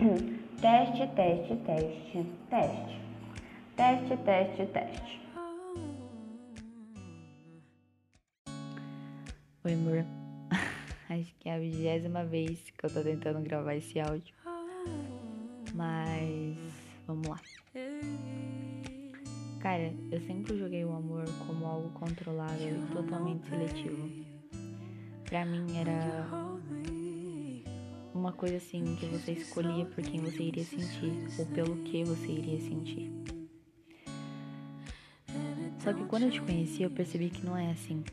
Teste, teste, teste, teste. Teste, teste, teste. Oi, amor. Acho que é a vigésima vez que eu tô tentando gravar esse áudio. Mas vamos lá. Cara, eu sempre joguei o amor como algo controlável e totalmente seletivo. Pra mim era uma coisa assim que você escolhia por quem você iria sentir ou pelo que você iria sentir. Só que quando eu te conheci, eu percebi que não é assim.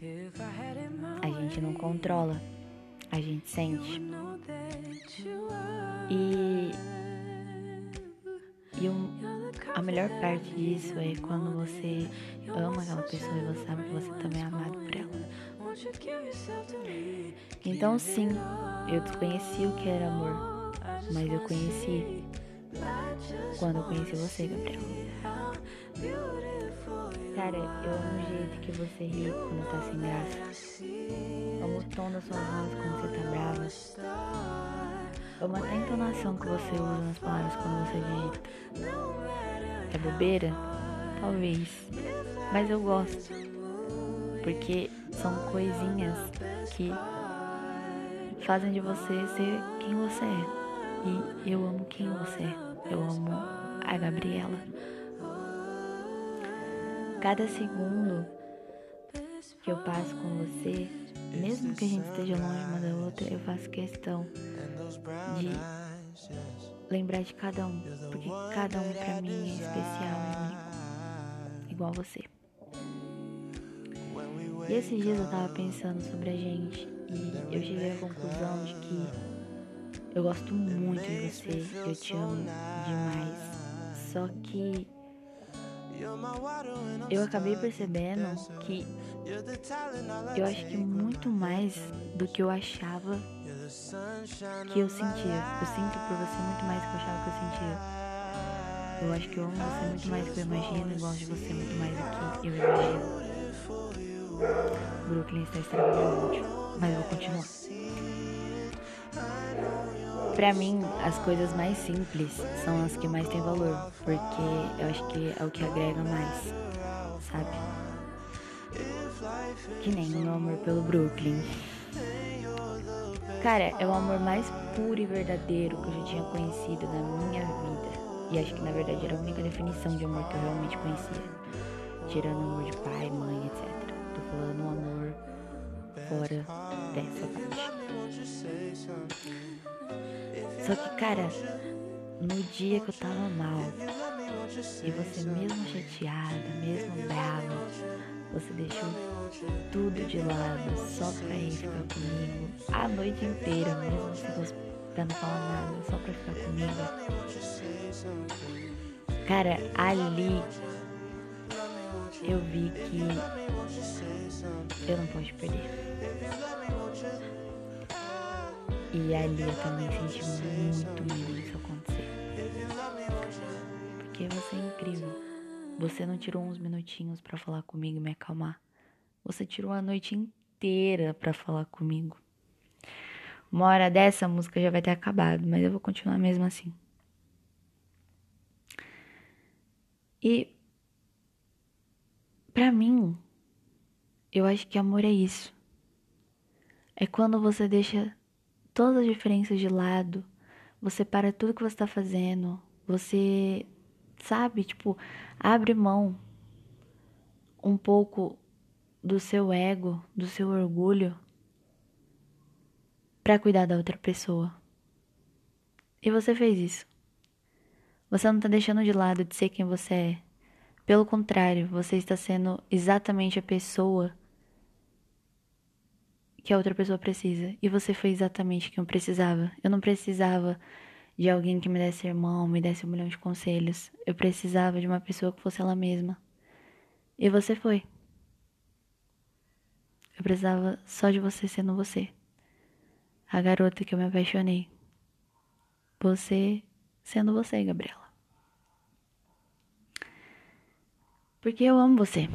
A gente não controla, a gente sente. E, e um, a melhor parte disso é quando você ama aquela pessoa e você sabe que você também é amado por ela. Então, sim, eu desconheci o que era amor, mas eu conheci quando eu conheci você, Gabriel. Cara, eu amo o jeito que você ri quando tá sem graça. Amo o tom da sua voz quando você tá brava. Amo até a entonação que você usa nas palavras quando você digita. É bobeira? Talvez. Mas eu gosto. Porque são coisinhas que fazem de você ser quem você é. E eu amo quem você é. Eu amo a Gabriela. Cada segundo que eu passo com você, mesmo que a gente esteja longe uma da outra, eu faço questão de lembrar de cada um, porque cada um para mim é especial e único, igual você. E esses dias eu tava pensando sobre a gente e eu cheguei à conclusão de que eu gosto muito de você, eu te amo demais. Só que eu acabei percebendo que eu acho que muito mais do que eu achava que eu sentia. Eu sinto por você muito mais do que eu achava que eu sentia. Eu acho que eu amo você muito mais do que eu imagino e gosto de você muito mais do que eu imagino. Brooklyn está extremamente, mas eu vou continuar. Pra mim, as coisas mais simples são as que mais têm valor, porque eu acho que é o que agrega mais, sabe? Que nem o meu amor pelo Brooklyn. Cara, é o amor mais puro e verdadeiro que eu já tinha conhecido na minha vida. E acho que na verdade era a única definição de amor que eu realmente conhecia. Tirando o amor de pai, mãe, etc. Falando um amor fora dessa parte. Só que, cara, no dia que eu tava mal, e você mesmo chateada, mesmo brava, você deixou tudo de lado só pra ir ficar comigo a noite inteira, mesmo se você pra não falar nada, só pra ficar comigo. Cara, ali eu vi que eu não posso perder. E ali eu também senti muito medo disso acontecer. Porque você é incrível. Você não tirou uns minutinhos para falar comigo e me acalmar. Você tirou a noite inteira para falar comigo. Uma hora dessa a música já vai ter acabado, mas eu vou continuar mesmo assim. E para mim, eu acho que amor é isso. É quando você deixa todas as diferenças de lado, você para tudo que você está fazendo, você sabe, tipo, abre mão um pouco do seu ego, do seu orgulho para cuidar da outra pessoa. E você fez isso. Você não tá deixando de lado de ser quem você é. Pelo contrário, você está sendo exatamente a pessoa que a outra pessoa precisa. E você foi exatamente quem eu precisava. Eu não precisava de alguém que me desse irmão, me desse um milhão de conselhos. Eu precisava de uma pessoa que fosse ela mesma. E você foi. Eu precisava só de você sendo você. A garota que eu me apaixonei. Você sendo você, Gabriela. Porque eu amo você.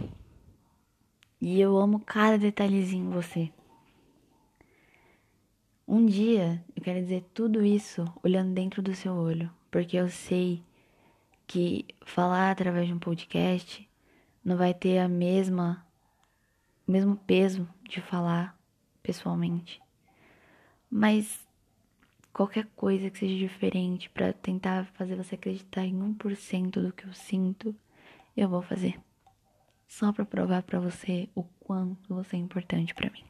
E eu amo cada detalhezinho em você. Um dia eu quero dizer tudo isso olhando dentro do seu olho, porque eu sei que falar através de um podcast não vai ter a mesma o mesmo peso de falar pessoalmente. Mas qualquer coisa que seja diferente para tentar fazer você acreditar em 1% do que eu sinto, eu vou fazer. Só para provar para você o quanto você é importante para mim.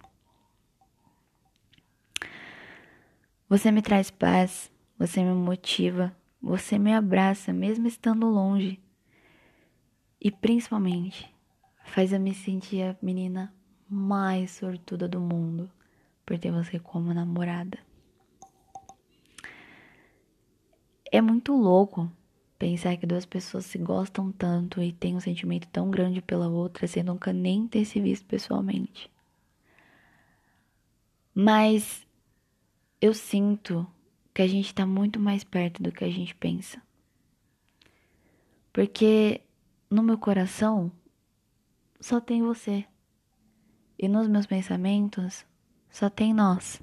Você me traz paz, você me motiva, você me abraça mesmo estando longe. E principalmente, faz eu me sentir a menina mais sortuda do mundo por ter você como namorada. É muito louco pensar que duas pessoas se gostam tanto e têm um sentimento tão grande pela outra sem nunca nem ter se visto pessoalmente. Mas eu sinto que a gente tá muito mais perto do que a gente pensa. Porque no meu coração só tem você. E nos meus pensamentos só tem nós.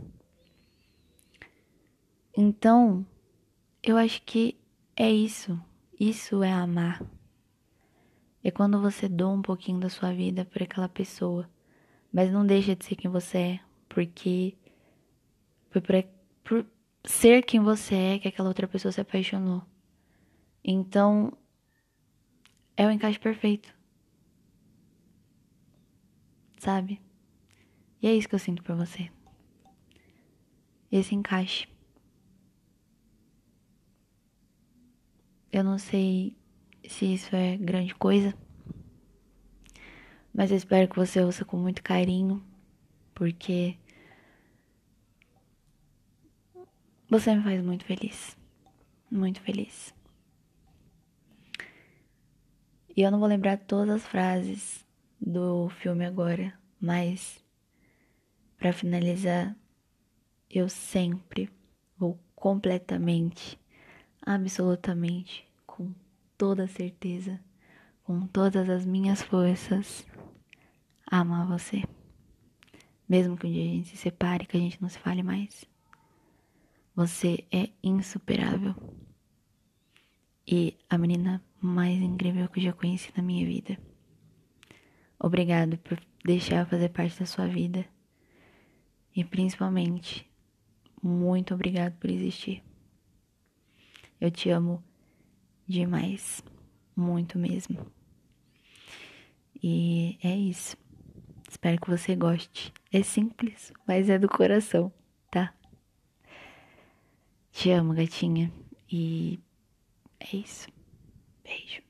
Então, eu acho que é isso. Isso é amar. É quando você doa um pouquinho da sua vida por aquela pessoa, mas não deixa de ser quem você é, porque foi por, por ser quem você é que aquela outra pessoa se apaixonou. Então, é o encaixe perfeito. Sabe? E é isso que eu sinto por você. Esse encaixe. Eu não sei se isso é grande coisa, mas eu espero que você ouça com muito carinho, porque você me faz muito feliz. Muito feliz. E eu não vou lembrar todas as frases do filme agora, mas para finalizar, eu sempre vou completamente, absolutamente, toda certeza, com todas as minhas forças, amar você. Mesmo que um dia a gente se separe, que a gente não se fale mais. Você é insuperável. E a menina mais incrível que eu já conheci na minha vida. Obrigado por deixar eu fazer parte da sua vida. E principalmente, muito obrigado por existir. Eu te amo demais, muito mesmo. E é isso. Espero que você goste. É simples, mas é do coração, tá? Te amo, gatinha. E é isso. Beijo.